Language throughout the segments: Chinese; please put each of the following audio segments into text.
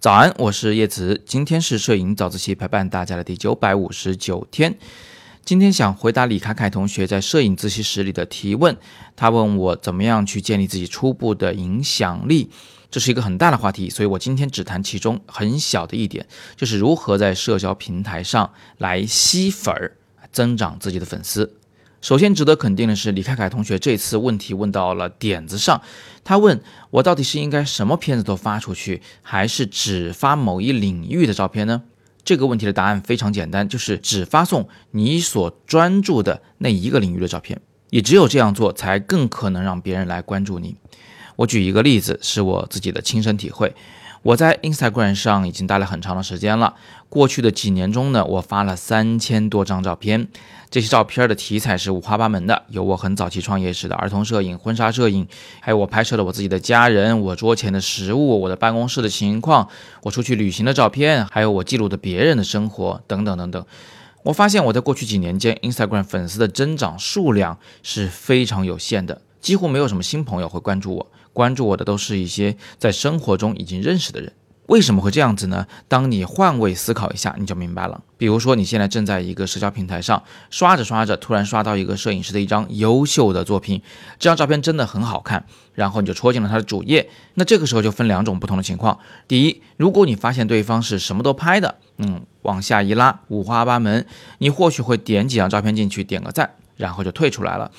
早安，我是叶子，今天是摄影早自习陪伴大家的第九百五十九天。今天想回答李凯凯同学在摄影自习室里的提问，他问我怎么样去建立自己初步的影响力，这是一个很大的话题，所以我今天只谈其中很小的一点，就是如何在社交平台上来吸粉儿，增长自己的粉丝。首先值得肯定的是，李凯凯同学这次问题问到了点子上。他问我到底是应该什么片子都发出去，还是只发某一领域的照片呢？这个问题的答案非常简单，就是只发送你所专注的那一个领域的照片。也只有这样做，才更可能让别人来关注你。我举一个例子，是我自己的亲身体会。我在 Instagram 上已经待了很长的时间了。过去的几年中呢，我发了三千多张照片。这些照片的题材是五花八门的，有我很早期创业时的儿童摄影、婚纱摄影，还有我拍摄了我自己的家人、我桌前的食物、我的办公室的情况、我出去旅行的照片，还有我记录的别人的生活等等等等。我发现我在过去几年间，Instagram 粉丝的增长数量是非常有限的，几乎没有什么新朋友会关注我。关注我的都是一些在生活中已经认识的人，为什么会这样子呢？当你换位思考一下，你就明白了。比如说，你现在正在一个社交平台上刷着刷着，突然刷到一个摄影师的一张优秀的作品，这张照片真的很好看，然后你就戳进了他的主页。那这个时候就分两种不同的情况：第一，如果你发现对方是什么都拍的，嗯，往下一拉，五花八门，你或许会点几张照片进去，点个赞，然后就退出来了。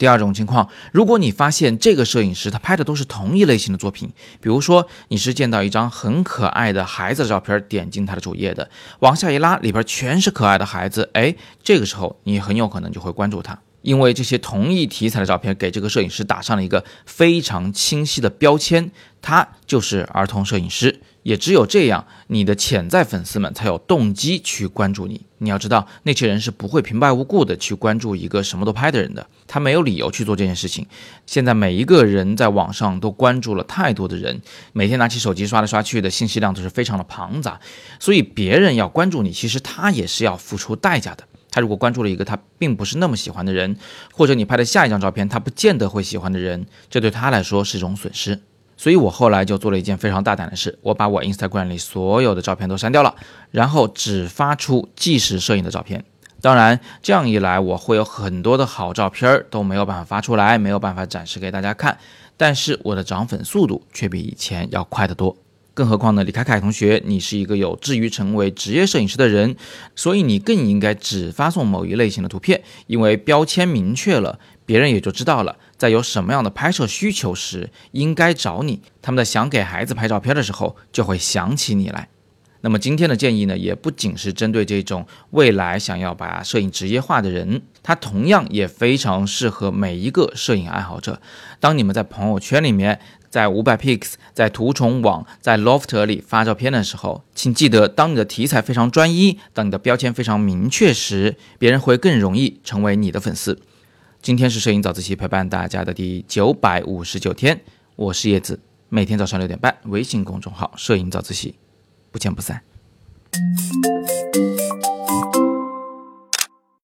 第二种情况，如果你发现这个摄影师他拍的都是同一类型的作品，比如说你是见到一张很可爱的孩子的照片，点进他的主页的，往下一拉，里边全是可爱的孩子，哎，这个时候你很有可能就会关注他，因为这些同一题材的照片给这个摄影师打上了一个非常清晰的标签，他就是儿童摄影师。也只有这样，你的潜在粉丝们才有动机去关注你。你要知道，那些人是不会平白无故的去关注一个什么都拍的人的，他没有理由去做这件事情。现在每一个人在网上都关注了太多的人，每天拿起手机刷来刷去的信息量都是非常的庞杂，所以别人要关注你，其实他也是要付出代价的。他如果关注了一个他并不是那么喜欢的人，或者你拍的下一张照片他不见得会喜欢的人，这对他来说是一种损失。所以我后来就做了一件非常大胆的事，我把我 Instagram 里所有的照片都删掉了，然后只发出纪实摄影的照片。当然，这样一来，我会有很多的好照片都没有办法发出来，没有办法展示给大家看。但是我的涨粉速度却比以前要快得多。更何况呢，李凯凯同学，你是一个有志于成为职业摄影师的人，所以你更应该只发送某一类型的图片，因为标签明确了。别人也就知道了，在有什么样的拍摄需求时，应该找你。他们在想给孩子拍照片的时候，就会想起你来。那么今天的建议呢，也不仅是针对这种未来想要把摄影职业化的人，它同样也非常适合每一个摄影爱好者。当你们在朋友圈里面，在五百 pix，在图虫网，在 loft 里发照片的时候，请记得，当你的题材非常专一，当你的标签非常明确时，别人会更容易成为你的粉丝。今天是摄影早自习陪伴大家的第九百五十九天，我是叶子，每天早上六点半，微信公众号“摄影早自习”，不见不散。